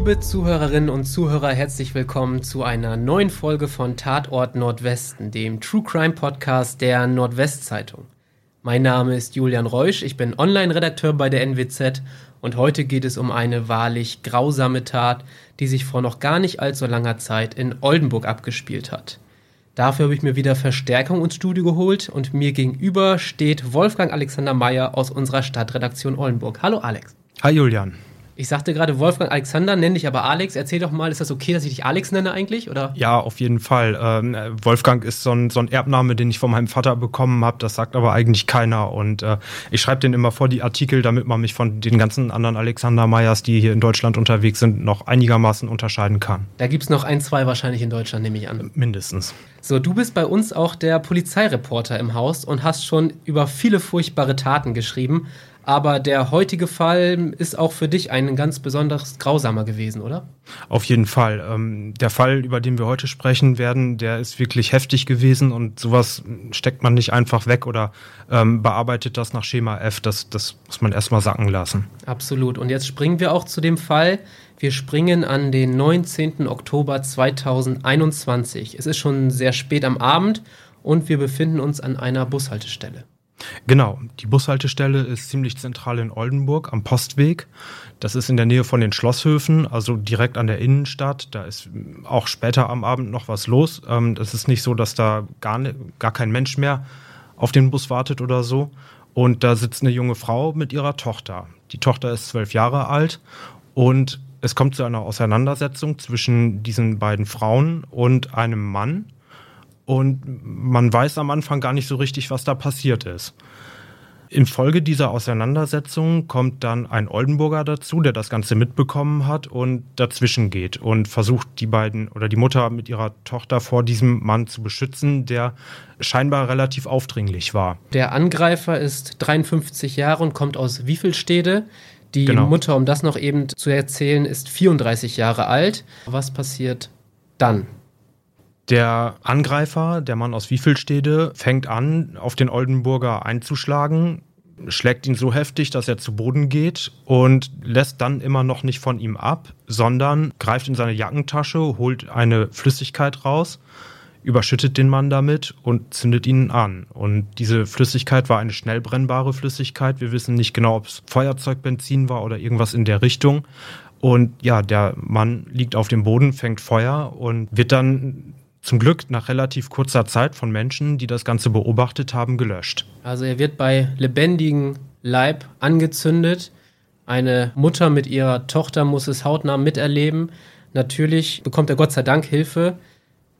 Liebe Zuhörerinnen und Zuhörer, herzlich willkommen zu einer neuen Folge von Tatort Nordwesten, dem True Crime Podcast der Nordwestzeitung. Mein Name ist Julian Reusch, ich bin Online-Redakteur bei der NWZ und heute geht es um eine wahrlich grausame Tat, die sich vor noch gar nicht allzu langer Zeit in Oldenburg abgespielt hat. Dafür habe ich mir wieder Verstärkung ins Studio geholt und mir gegenüber steht Wolfgang Alexander Meyer aus unserer Stadtredaktion Oldenburg. Hallo Alex. Hi Julian. Ich sagte gerade Wolfgang Alexander, nenne dich aber Alex. Erzähl doch mal, ist das okay, dass ich dich Alex nenne eigentlich? Oder? Ja, auf jeden Fall. Ähm, Wolfgang ist so ein, so ein Erbname, den ich von meinem Vater bekommen habe. Das sagt aber eigentlich keiner. Und äh, ich schreibe den immer vor die Artikel, damit man mich von den ganzen anderen Alexander Meyers, die hier in Deutschland unterwegs sind, noch einigermaßen unterscheiden kann. Da gibt es noch ein, zwei wahrscheinlich in Deutschland, nehme ich an. Mindestens. So, du bist bei uns auch der Polizeireporter im Haus und hast schon über viele furchtbare Taten geschrieben. Aber der heutige Fall ist auch für dich ein ganz besonders grausamer gewesen, oder? Auf jeden Fall. Ähm, der Fall, über den wir heute sprechen werden, der ist wirklich heftig gewesen und sowas steckt man nicht einfach weg oder ähm, bearbeitet das nach Schema F. Das, das muss man erstmal sacken lassen. Absolut. Und jetzt springen wir auch zu dem Fall. Wir springen an den 19. Oktober 2021. Es ist schon sehr spät am Abend und wir befinden uns an einer Bushaltestelle. Genau, die Bushaltestelle ist ziemlich zentral in Oldenburg am Postweg. Das ist in der Nähe von den Schlosshöfen, also direkt an der Innenstadt. Da ist auch später am Abend noch was los. Ähm, das ist nicht so, dass da gar, ne, gar kein Mensch mehr auf den Bus wartet oder so. Und da sitzt eine junge Frau mit ihrer Tochter. Die Tochter ist zwölf Jahre alt und es kommt zu einer Auseinandersetzung zwischen diesen beiden Frauen und einem Mann und man weiß am Anfang gar nicht so richtig, was da passiert ist. Infolge dieser Auseinandersetzung kommt dann ein Oldenburger dazu, der das Ganze mitbekommen hat und dazwischen geht und versucht, die beiden oder die Mutter mit ihrer Tochter vor diesem Mann zu beschützen, der scheinbar relativ aufdringlich war. Der Angreifer ist 53 Jahre und kommt aus Wiefelstede. Die genau. Mutter, um das noch eben zu erzählen, ist 34 Jahre alt. Was passiert dann? Der Angreifer, der Mann aus Wiefelstede, fängt an, auf den Oldenburger einzuschlagen, schlägt ihn so heftig, dass er zu Boden geht und lässt dann immer noch nicht von ihm ab, sondern greift in seine Jackentasche, holt eine Flüssigkeit raus, überschüttet den Mann damit und zündet ihn an. Und diese Flüssigkeit war eine schnell brennbare Flüssigkeit. Wir wissen nicht genau, ob es Feuerzeugbenzin war oder irgendwas in der Richtung. Und ja, der Mann liegt auf dem Boden, fängt Feuer und wird dann zum Glück nach relativ kurzer Zeit von Menschen, die das Ganze beobachtet haben, gelöscht. Also er wird bei lebendigem Leib angezündet. Eine Mutter mit ihrer Tochter muss es hautnah miterleben. Natürlich bekommt er Gott sei Dank Hilfe.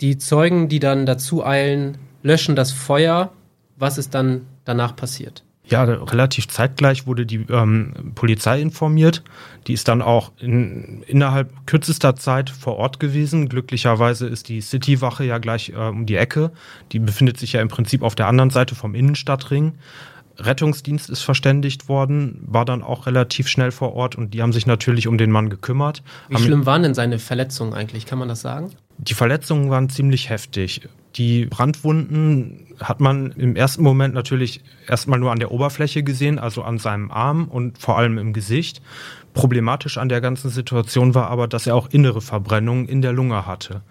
Die Zeugen, die dann dazu eilen, löschen das Feuer. Was ist dann danach passiert? Ja, relativ zeitgleich wurde die ähm, Polizei informiert. Die ist dann auch in, innerhalb kürzester Zeit vor Ort gewesen. Glücklicherweise ist die Citywache ja gleich äh, um die Ecke. Die befindet sich ja im Prinzip auf der anderen Seite vom Innenstadtring. Rettungsdienst ist verständigt worden, war dann auch relativ schnell vor Ort und die haben sich natürlich um den Mann gekümmert. Wie schlimm waren denn seine Verletzungen eigentlich? Kann man das sagen? Die Verletzungen waren ziemlich heftig. Die Brandwunden hat man im ersten Moment natürlich erstmal nur an der Oberfläche gesehen, also an seinem Arm und vor allem im Gesicht. Problematisch an der ganzen Situation war aber, dass er auch innere Verbrennungen in der Lunge hatte.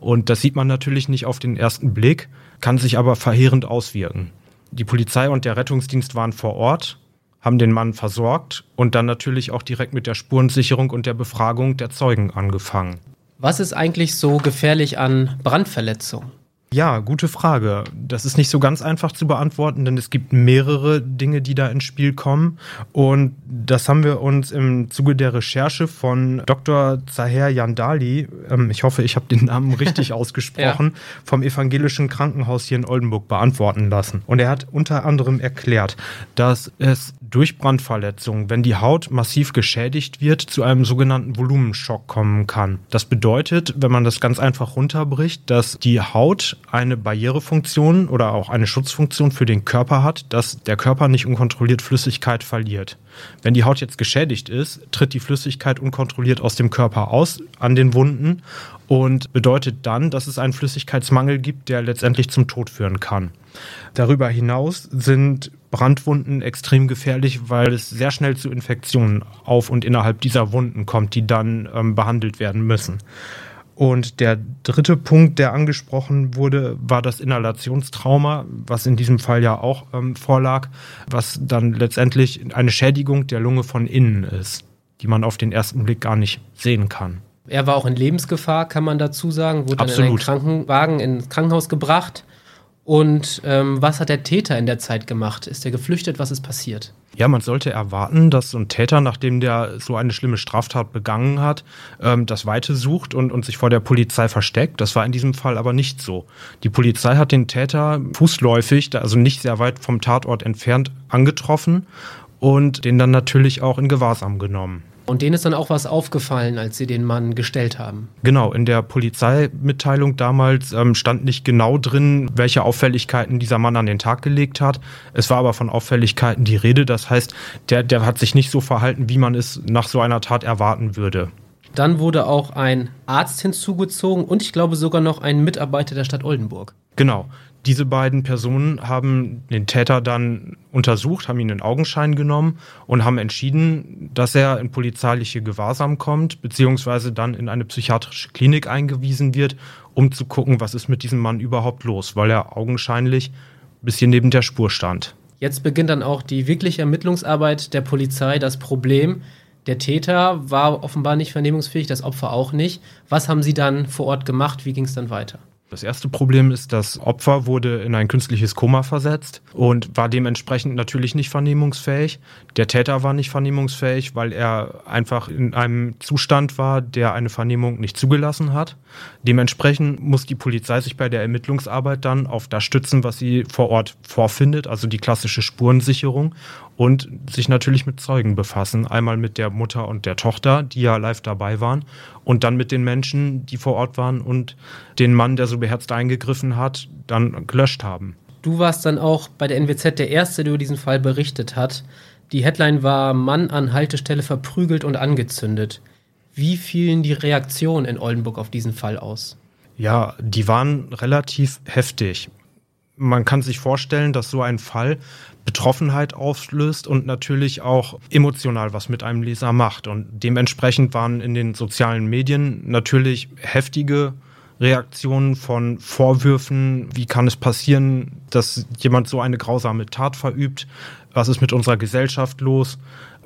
Und das sieht man natürlich nicht auf den ersten Blick, kann sich aber verheerend auswirken. Die Polizei und der Rettungsdienst waren vor Ort, haben den Mann versorgt und dann natürlich auch direkt mit der Spurensicherung und der Befragung der Zeugen angefangen. Was ist eigentlich so gefährlich an Brandverletzungen? Ja, gute Frage. Das ist nicht so ganz einfach zu beantworten, denn es gibt mehrere Dinge, die da ins Spiel kommen. Und das haben wir uns im Zuge der Recherche von Dr. Zaher Yandali, ähm, ich hoffe, ich habe den Namen richtig ausgesprochen, ja. vom Evangelischen Krankenhaus hier in Oldenburg beantworten lassen. Und er hat unter anderem erklärt, dass es durch Brandverletzungen, wenn die Haut massiv geschädigt wird, zu einem sogenannten Volumenschock kommen kann. Das bedeutet, wenn man das ganz einfach runterbricht, dass die Haut eine Barrierefunktion oder auch eine Schutzfunktion für den Körper hat, dass der Körper nicht unkontrolliert Flüssigkeit verliert. Wenn die Haut jetzt geschädigt ist, tritt die Flüssigkeit unkontrolliert aus dem Körper aus an den Wunden und bedeutet dann, dass es einen Flüssigkeitsmangel gibt, der letztendlich zum Tod führen kann. Darüber hinaus sind Brandwunden extrem gefährlich, weil es sehr schnell zu Infektionen auf und innerhalb dieser Wunden kommt, die dann ähm, behandelt werden müssen. Und der dritte Punkt, der angesprochen wurde, war das Inhalationstrauma, was in diesem Fall ja auch ähm, vorlag, was dann letztendlich eine Schädigung der Lunge von innen ist, die man auf den ersten Blick gar nicht sehen kann. Er war auch in Lebensgefahr, kann man dazu sagen, wurde Absolut. dann in einen Krankenwagen ins Krankenhaus gebracht. Und ähm, was hat der Täter in der Zeit gemacht? Ist er geflüchtet? Was ist passiert? Ja, man sollte erwarten, dass so ein Täter, nachdem der so eine schlimme Straftat begangen hat, ähm, das Weite sucht und, und sich vor der Polizei versteckt. Das war in diesem Fall aber nicht so. Die Polizei hat den Täter fußläufig, also nicht sehr weit vom Tatort entfernt, angetroffen und den dann natürlich auch in Gewahrsam genommen. Und denen ist dann auch was aufgefallen, als sie den Mann gestellt haben. Genau, in der Polizeimitteilung damals ähm, stand nicht genau drin, welche Auffälligkeiten dieser Mann an den Tag gelegt hat. Es war aber von Auffälligkeiten die Rede. Das heißt, der, der hat sich nicht so verhalten, wie man es nach so einer Tat erwarten würde. Dann wurde auch ein Arzt hinzugezogen und ich glaube sogar noch ein Mitarbeiter der Stadt Oldenburg. Genau. Diese beiden Personen haben den Täter dann untersucht, haben ihn in Augenschein genommen und haben entschieden, dass er in polizeiliche Gewahrsam kommt, beziehungsweise dann in eine psychiatrische Klinik eingewiesen wird, um zu gucken, was ist mit diesem Mann überhaupt los, weil er augenscheinlich ein bisschen neben der Spur stand. Jetzt beginnt dann auch die wirkliche Ermittlungsarbeit der Polizei. Das Problem, der Täter war offenbar nicht vernehmungsfähig, das Opfer auch nicht. Was haben Sie dann vor Ort gemacht? Wie ging es dann weiter? Das erste Problem ist, das Opfer wurde in ein künstliches Koma versetzt und war dementsprechend natürlich nicht vernehmungsfähig. Der Täter war nicht vernehmungsfähig, weil er einfach in einem Zustand war, der eine Vernehmung nicht zugelassen hat. Dementsprechend muss die Polizei sich bei der Ermittlungsarbeit dann auf das stützen, was sie vor Ort vorfindet, also die klassische Spurensicherung und sich natürlich mit Zeugen befassen. Einmal mit der Mutter und der Tochter, die ja live dabei waren, und dann mit den Menschen, die vor Ort waren und den Mann, der so beherzt eingegriffen hat, dann gelöscht haben. Du warst dann auch bei der NWZ der Erste, der über diesen Fall berichtet hat. Die Headline war Mann an Haltestelle verprügelt und angezündet. Wie fielen die Reaktionen in Oldenburg auf diesen Fall aus? Ja, die waren relativ heftig. Man kann sich vorstellen, dass so ein Fall Betroffenheit auslöst und natürlich auch emotional was mit einem Leser macht. Und dementsprechend waren in den sozialen Medien natürlich heftige Reaktionen von Vorwürfen, wie kann es passieren, dass jemand so eine grausame Tat verübt, was ist mit unserer Gesellschaft los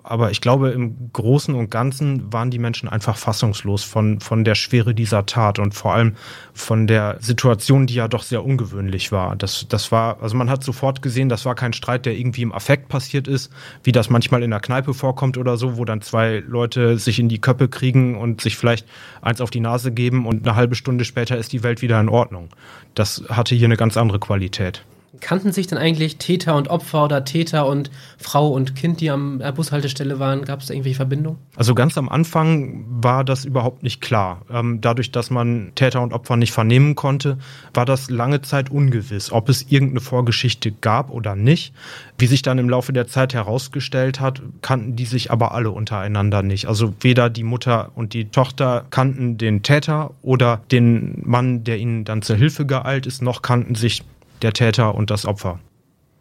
aber ich glaube, im Großen und Ganzen waren die Menschen einfach fassungslos von, von der Schwere dieser Tat und vor allem von der Situation, die ja doch sehr ungewöhnlich war. Das, das war, also man hat sofort gesehen, das war kein Streit, der irgendwie im Affekt passiert ist, wie das manchmal in der Kneipe vorkommt oder so, wo dann zwei Leute sich in die Köppe kriegen und sich vielleicht eins auf die Nase geben und eine halbe Stunde später ist die Welt wieder in Ordnung. Das hatte hier eine ganz andere Qualität. Kannten sich denn eigentlich Täter und Opfer oder Täter und Frau und Kind, die am Bushaltestelle waren? Gab es da irgendwelche Verbindungen? Also ganz am Anfang war das überhaupt nicht klar. Ähm, dadurch, dass man Täter und Opfer nicht vernehmen konnte, war das lange Zeit ungewiss, ob es irgendeine Vorgeschichte gab oder nicht. Wie sich dann im Laufe der Zeit herausgestellt hat, kannten die sich aber alle untereinander nicht. Also weder die Mutter und die Tochter kannten den Täter oder den Mann, der ihnen dann zur Hilfe geeilt ist, noch kannten sich der Täter und das Opfer.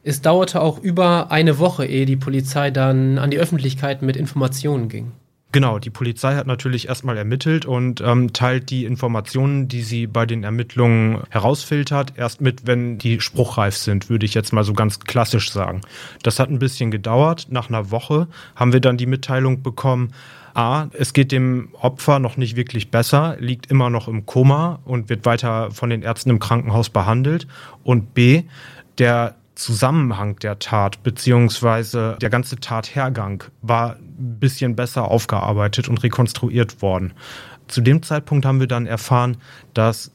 Es dauerte auch über eine Woche, ehe die Polizei dann an die Öffentlichkeit mit Informationen ging. Genau, die Polizei hat natürlich erstmal ermittelt und ähm, teilt die Informationen, die sie bei den Ermittlungen herausfiltert, erst mit, wenn die spruchreif sind, würde ich jetzt mal so ganz klassisch sagen. Das hat ein bisschen gedauert. Nach einer Woche haben wir dann die Mitteilung bekommen, A, es geht dem Opfer noch nicht wirklich besser, liegt immer noch im Koma und wird weiter von den Ärzten im Krankenhaus behandelt. Und B, der Zusammenhang der Tat beziehungsweise der ganze Tathergang war ein bisschen besser aufgearbeitet und rekonstruiert worden. Zu dem Zeitpunkt haben wir dann erfahren, dass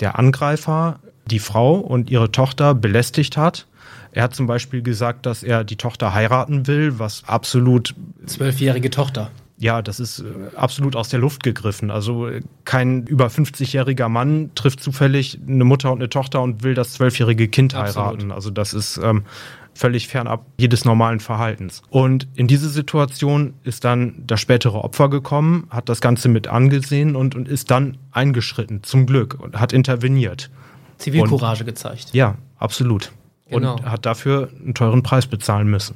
der Angreifer die Frau und ihre Tochter belästigt hat. Er hat zum Beispiel gesagt, dass er die Tochter heiraten will, was absolut. Zwölfjährige Tochter. Ja, das ist äh, absolut aus der Luft gegriffen. Also äh, kein über 50-jähriger Mann trifft zufällig eine Mutter und eine Tochter und will das zwölfjährige Kind absolut. heiraten. Also das ist ähm, völlig fernab jedes normalen Verhaltens. Und in diese Situation ist dann das spätere Opfer gekommen, hat das Ganze mit angesehen und, und ist dann eingeschritten, zum Glück, und hat interveniert. Zivilcourage und, gezeigt. Ja, absolut. Genau. Und hat dafür einen teuren Preis bezahlen müssen.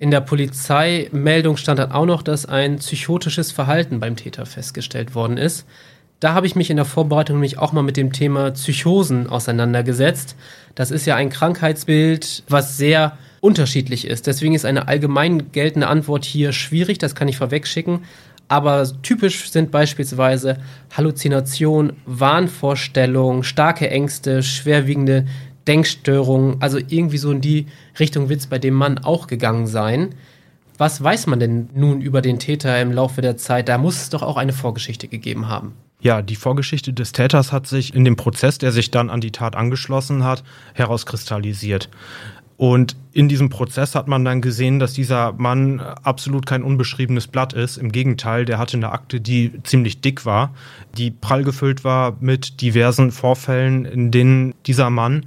In der Polizeimeldung stand dann auch noch, dass ein psychotisches Verhalten beim Täter festgestellt worden ist. Da habe ich mich in der Vorbereitung nämlich auch mal mit dem Thema Psychosen auseinandergesetzt. Das ist ja ein Krankheitsbild, was sehr unterschiedlich ist. Deswegen ist eine allgemein geltende Antwort hier schwierig, das kann ich vorwegschicken. Aber typisch sind beispielsweise Halluzination, Wahnvorstellung, starke Ängste, schwerwiegende Denkstörungen, also irgendwie so in die Richtung wird es bei dem Mann auch gegangen sein. Was weiß man denn nun über den Täter im Laufe der Zeit? Da muss es doch auch eine Vorgeschichte gegeben haben. Ja, die Vorgeschichte des Täters hat sich in dem Prozess, der sich dann an die Tat angeschlossen hat, herauskristallisiert. Und in diesem Prozess hat man dann gesehen, dass dieser Mann absolut kein unbeschriebenes Blatt ist. Im Gegenteil, der hatte eine Akte, die ziemlich dick war, die prall gefüllt war mit diversen Vorfällen, in denen dieser Mann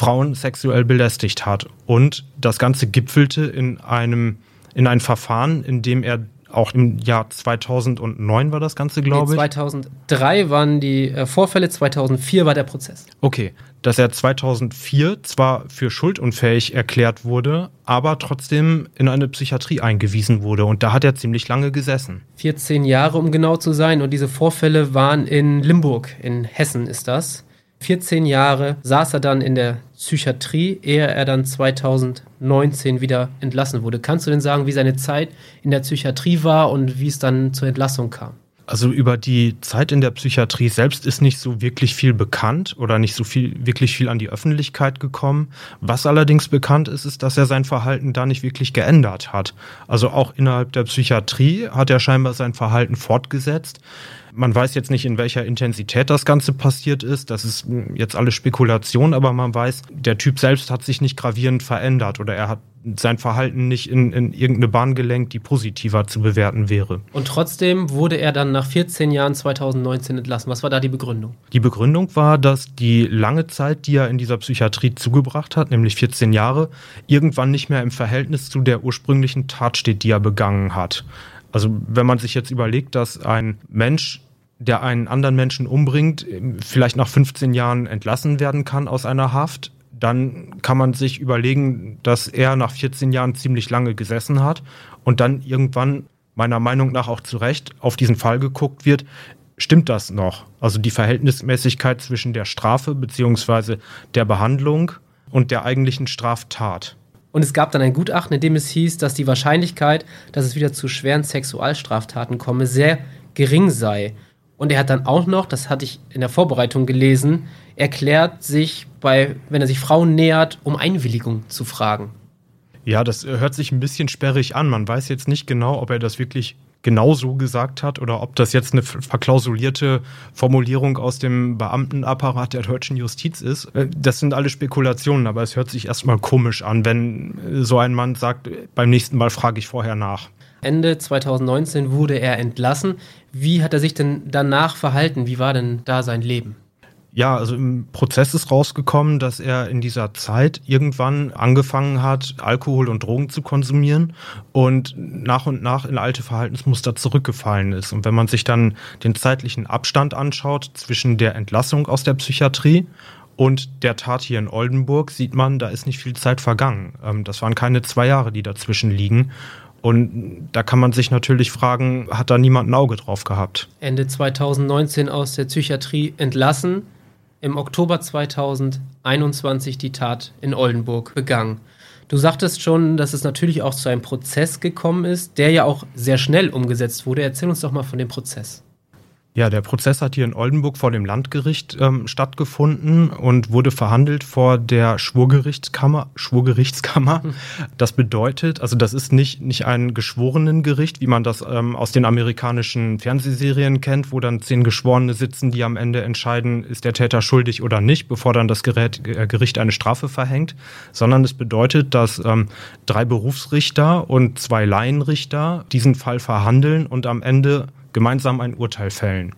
Frauen sexuell belästigt hat. Und das Ganze gipfelte in einem, in ein Verfahren, in dem er auch im Jahr 2009 war das Ganze, glaube nee, 2003 ich. 2003 waren die äh, Vorfälle, 2004 war der Prozess. Okay, dass er 2004 zwar für schuldunfähig erklärt wurde, aber trotzdem in eine Psychiatrie eingewiesen wurde. Und da hat er ziemlich lange gesessen. 14 Jahre, um genau zu sein. Und diese Vorfälle waren in Limburg, in Hessen ist das. 14 Jahre saß er dann in der Psychiatrie, ehe er dann 2019 wieder entlassen wurde. Kannst du denn sagen, wie seine Zeit in der Psychiatrie war und wie es dann zur Entlassung kam? Also über die Zeit in der Psychiatrie selbst ist nicht so wirklich viel bekannt oder nicht so viel wirklich viel an die Öffentlichkeit gekommen. Was allerdings bekannt ist, ist, dass er sein Verhalten da nicht wirklich geändert hat. Also auch innerhalb der Psychiatrie hat er scheinbar sein Verhalten fortgesetzt. Man weiß jetzt nicht, in welcher Intensität das Ganze passiert ist. Das ist jetzt alles Spekulation, aber man weiß, der Typ selbst hat sich nicht gravierend verändert oder er hat sein Verhalten nicht in, in irgendeine Bahn gelenkt, die positiver zu bewerten wäre. Und trotzdem wurde er dann nach 14 Jahren 2019 entlassen. Was war da die Begründung? Die Begründung war, dass die lange Zeit, die er in dieser Psychiatrie zugebracht hat, nämlich 14 Jahre, irgendwann nicht mehr im Verhältnis zu der ursprünglichen Tat steht, die er begangen hat. Also wenn man sich jetzt überlegt, dass ein Mensch, der einen anderen Menschen umbringt, vielleicht nach 15 Jahren entlassen werden kann aus einer Haft, dann kann man sich überlegen, dass er nach 14 Jahren ziemlich lange gesessen hat und dann irgendwann meiner Meinung nach auch zu Recht auf diesen Fall geguckt wird, stimmt das noch? Also die Verhältnismäßigkeit zwischen der Strafe bzw. der Behandlung und der eigentlichen Straftat. Und es gab dann ein Gutachten, in dem es hieß, dass die Wahrscheinlichkeit, dass es wieder zu schweren Sexualstraftaten komme, sehr gering sei. Und er hat dann auch noch, das hatte ich in der Vorbereitung gelesen, erklärt sich bei, wenn er sich Frauen nähert, um Einwilligung zu fragen. Ja, das hört sich ein bisschen sperrig an. Man weiß jetzt nicht genau, ob er das wirklich genau so gesagt hat oder ob das jetzt eine verklausulierte Formulierung aus dem Beamtenapparat der deutschen Justiz ist. Äh, das sind alle Spekulationen, aber es hört sich erstmal komisch an, wenn so ein Mann sagt, beim nächsten Mal frage ich vorher nach. Ende 2019 wurde er entlassen. Wie hat er sich denn danach verhalten? Wie war denn da sein Leben? Ja, also im Prozess ist rausgekommen, dass er in dieser Zeit irgendwann angefangen hat, Alkohol und Drogen zu konsumieren und nach und nach in alte Verhaltensmuster zurückgefallen ist. Und wenn man sich dann den zeitlichen Abstand anschaut zwischen der Entlassung aus der Psychiatrie und der Tat hier in Oldenburg, sieht man, da ist nicht viel Zeit vergangen. Ähm, das waren keine zwei Jahre, die dazwischen liegen. Und da kann man sich natürlich fragen, hat da niemand ein Auge drauf gehabt? Ende 2019 aus der Psychiatrie entlassen im Oktober 2021 die Tat in Oldenburg begangen. Du sagtest schon, dass es natürlich auch zu einem Prozess gekommen ist, der ja auch sehr schnell umgesetzt wurde. Erzähl uns doch mal von dem Prozess. Ja, der Prozess hat hier in Oldenburg vor dem Landgericht ähm, stattgefunden und wurde verhandelt vor der Schwurgerichtskammer. Schwurgerichtskammer. Hm. Das bedeutet, also das ist nicht, nicht ein Geschworenengericht, wie man das ähm, aus den amerikanischen Fernsehserien kennt, wo dann zehn Geschworene sitzen, die am Ende entscheiden, ist der Täter schuldig oder nicht, bevor dann das Gerät, äh, Gericht eine Strafe verhängt, sondern es bedeutet, dass ähm, drei Berufsrichter und zwei Laienrichter diesen Fall verhandeln und am Ende gemeinsam ein Urteil fällen.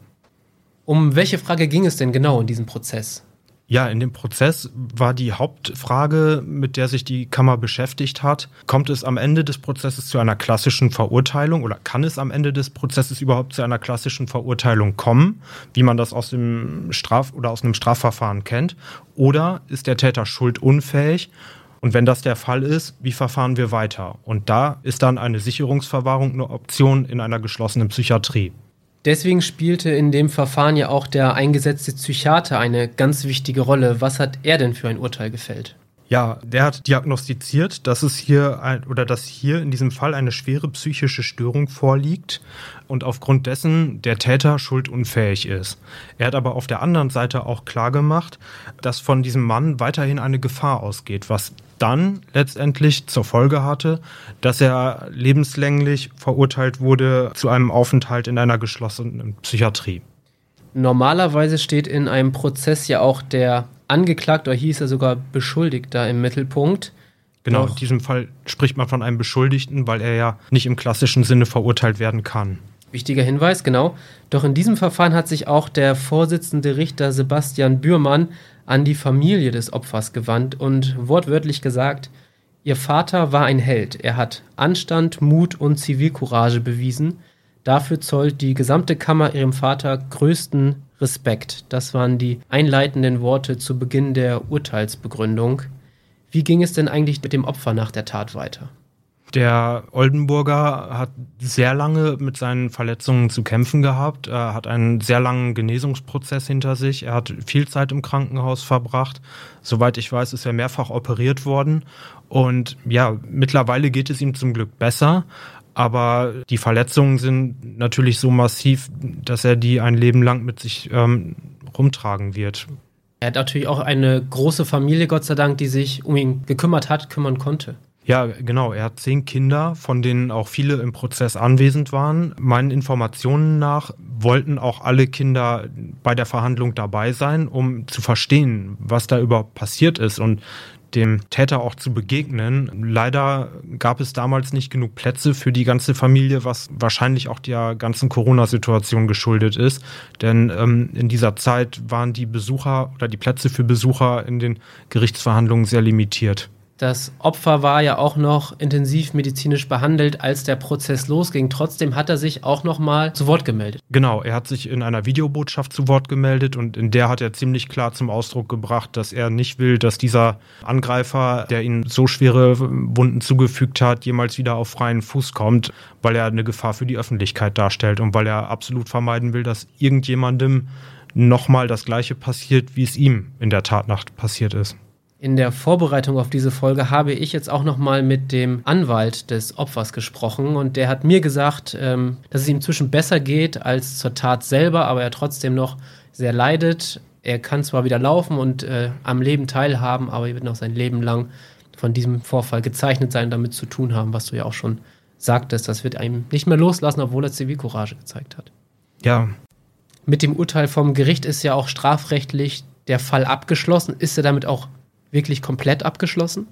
Um welche Frage ging es denn genau in diesem Prozess? Ja, in dem Prozess war die Hauptfrage, mit der sich die Kammer beschäftigt hat, kommt es am Ende des Prozesses zu einer klassischen Verurteilung oder kann es am Ende des Prozesses überhaupt zu einer klassischen Verurteilung kommen, wie man das aus dem Straf- oder aus einem Strafverfahren kennt, oder ist der Täter schuldunfähig und wenn das der Fall ist, wie verfahren wir weiter? Und da ist dann eine Sicherungsverwahrung eine Option in einer geschlossenen Psychiatrie. Deswegen spielte in dem Verfahren ja auch der eingesetzte Psychiater eine ganz wichtige Rolle. Was hat er denn für ein Urteil gefällt? Ja, der hat diagnostiziert, dass es hier ein, oder dass hier in diesem Fall eine schwere psychische Störung vorliegt und aufgrund dessen der Täter schuldunfähig ist. Er hat aber auf der anderen Seite auch klargemacht, dass von diesem Mann weiterhin eine Gefahr ausgeht, was dann letztendlich zur Folge hatte, dass er lebenslänglich verurteilt wurde zu einem Aufenthalt in einer geschlossenen Psychiatrie. Normalerweise steht in einem Prozess ja auch der angeklagt oder hieß er sogar Beschuldigter im Mittelpunkt. Genau, Doch. in diesem Fall spricht man von einem Beschuldigten, weil er ja nicht im klassischen Sinne verurteilt werden kann. Wichtiger Hinweis, genau. Doch in diesem Verfahren hat sich auch der Vorsitzende Richter Sebastian Bührmann an die Familie des Opfers gewandt und wortwörtlich gesagt, ihr Vater war ein Held. Er hat Anstand, Mut und Zivilcourage bewiesen. Dafür zollt die gesamte Kammer ihrem Vater größten Respekt. Das waren die einleitenden Worte zu Beginn der Urteilsbegründung. Wie ging es denn eigentlich mit dem Opfer nach der Tat weiter? Der Oldenburger hat sehr lange mit seinen Verletzungen zu kämpfen gehabt. Er hat einen sehr langen Genesungsprozess hinter sich. Er hat viel Zeit im Krankenhaus verbracht. Soweit ich weiß, ist er mehrfach operiert worden. Und ja, mittlerweile geht es ihm zum Glück besser. Aber die Verletzungen sind natürlich so massiv, dass er die ein Leben lang mit sich ähm, rumtragen wird. Er hat natürlich auch eine große Familie, Gott sei Dank, die sich um ihn gekümmert hat, kümmern konnte. Ja, genau. Er hat zehn Kinder, von denen auch viele im Prozess anwesend waren. Meinen Informationen nach wollten auch alle Kinder bei der Verhandlung dabei sein, um zu verstehen, was da überhaupt passiert ist. Und dem Täter auch zu begegnen. Leider gab es damals nicht genug Plätze für die ganze Familie, was wahrscheinlich auch der ganzen Corona-Situation geschuldet ist. Denn ähm, in dieser Zeit waren die Besucher oder die Plätze für Besucher in den Gerichtsverhandlungen sehr limitiert. Das Opfer war ja auch noch intensiv medizinisch behandelt, als der Prozess losging. Trotzdem hat er sich auch noch mal zu Wort gemeldet. Genau, er hat sich in einer Videobotschaft zu Wort gemeldet und in der hat er ziemlich klar zum Ausdruck gebracht, dass er nicht will, dass dieser Angreifer, der ihm so schwere Wunden zugefügt hat, jemals wieder auf freien Fuß kommt, weil er eine Gefahr für die Öffentlichkeit darstellt und weil er absolut vermeiden will, dass irgendjemandem nochmal das Gleiche passiert, wie es ihm in der Tatnacht passiert ist. In der Vorbereitung auf diese Folge habe ich jetzt auch noch mal mit dem Anwalt des Opfers gesprochen und der hat mir gesagt, ähm, dass es ihm inzwischen besser geht als zur Tat selber, aber er trotzdem noch sehr leidet. Er kann zwar wieder laufen und äh, am Leben teilhaben, aber er wird noch sein Leben lang von diesem Vorfall gezeichnet sein, damit zu tun haben, was du ja auch schon sagtest. Das wird einem nicht mehr loslassen, obwohl er Zivilcourage gezeigt hat. Ja. Mit dem Urteil vom Gericht ist ja auch strafrechtlich der Fall abgeschlossen. Ist er damit auch wirklich komplett abgeschlossen?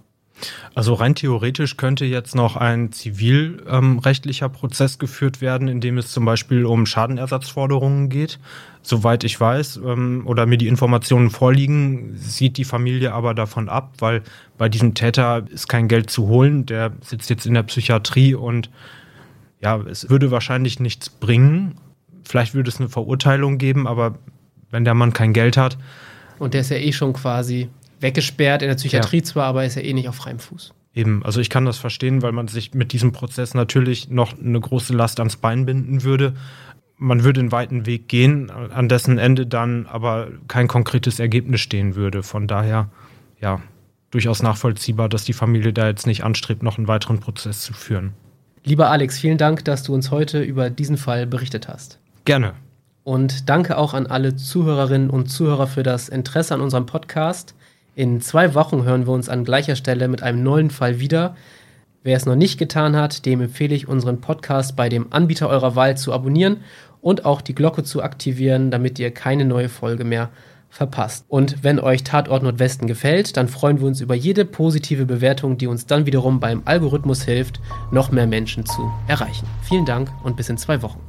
Also rein theoretisch könnte jetzt noch ein zivilrechtlicher ähm, Prozess geführt werden, in dem es zum Beispiel um Schadenersatzforderungen geht. Soweit ich weiß ähm, oder mir die Informationen vorliegen, sieht die Familie aber davon ab, weil bei diesem Täter ist kein Geld zu holen. Der sitzt jetzt in der Psychiatrie und ja, es würde wahrscheinlich nichts bringen. Vielleicht würde es eine Verurteilung geben, aber wenn der Mann kein Geld hat. Und der ist ja eh schon quasi weggesperrt, in der Psychiatrie ja. zwar, aber ist ja eh nicht auf freiem Fuß. Eben, also ich kann das verstehen, weil man sich mit diesem Prozess natürlich noch eine große Last ans Bein binden würde. Man würde einen weiten Weg gehen, an dessen Ende dann aber kein konkretes Ergebnis stehen würde. Von daher, ja, durchaus nachvollziehbar, dass die Familie da jetzt nicht anstrebt, noch einen weiteren Prozess zu führen. Lieber Alex, vielen Dank, dass du uns heute über diesen Fall berichtet hast. Gerne. Und danke auch an alle Zuhörerinnen und Zuhörer für das Interesse an unserem Podcast. In zwei Wochen hören wir uns an gleicher Stelle mit einem neuen Fall wieder. Wer es noch nicht getan hat, dem empfehle ich, unseren Podcast bei dem Anbieter eurer Wahl zu abonnieren und auch die Glocke zu aktivieren, damit ihr keine neue Folge mehr verpasst. Und wenn euch Tatort Nordwesten gefällt, dann freuen wir uns über jede positive Bewertung, die uns dann wiederum beim Algorithmus hilft, noch mehr Menschen zu erreichen. Vielen Dank und bis in zwei Wochen.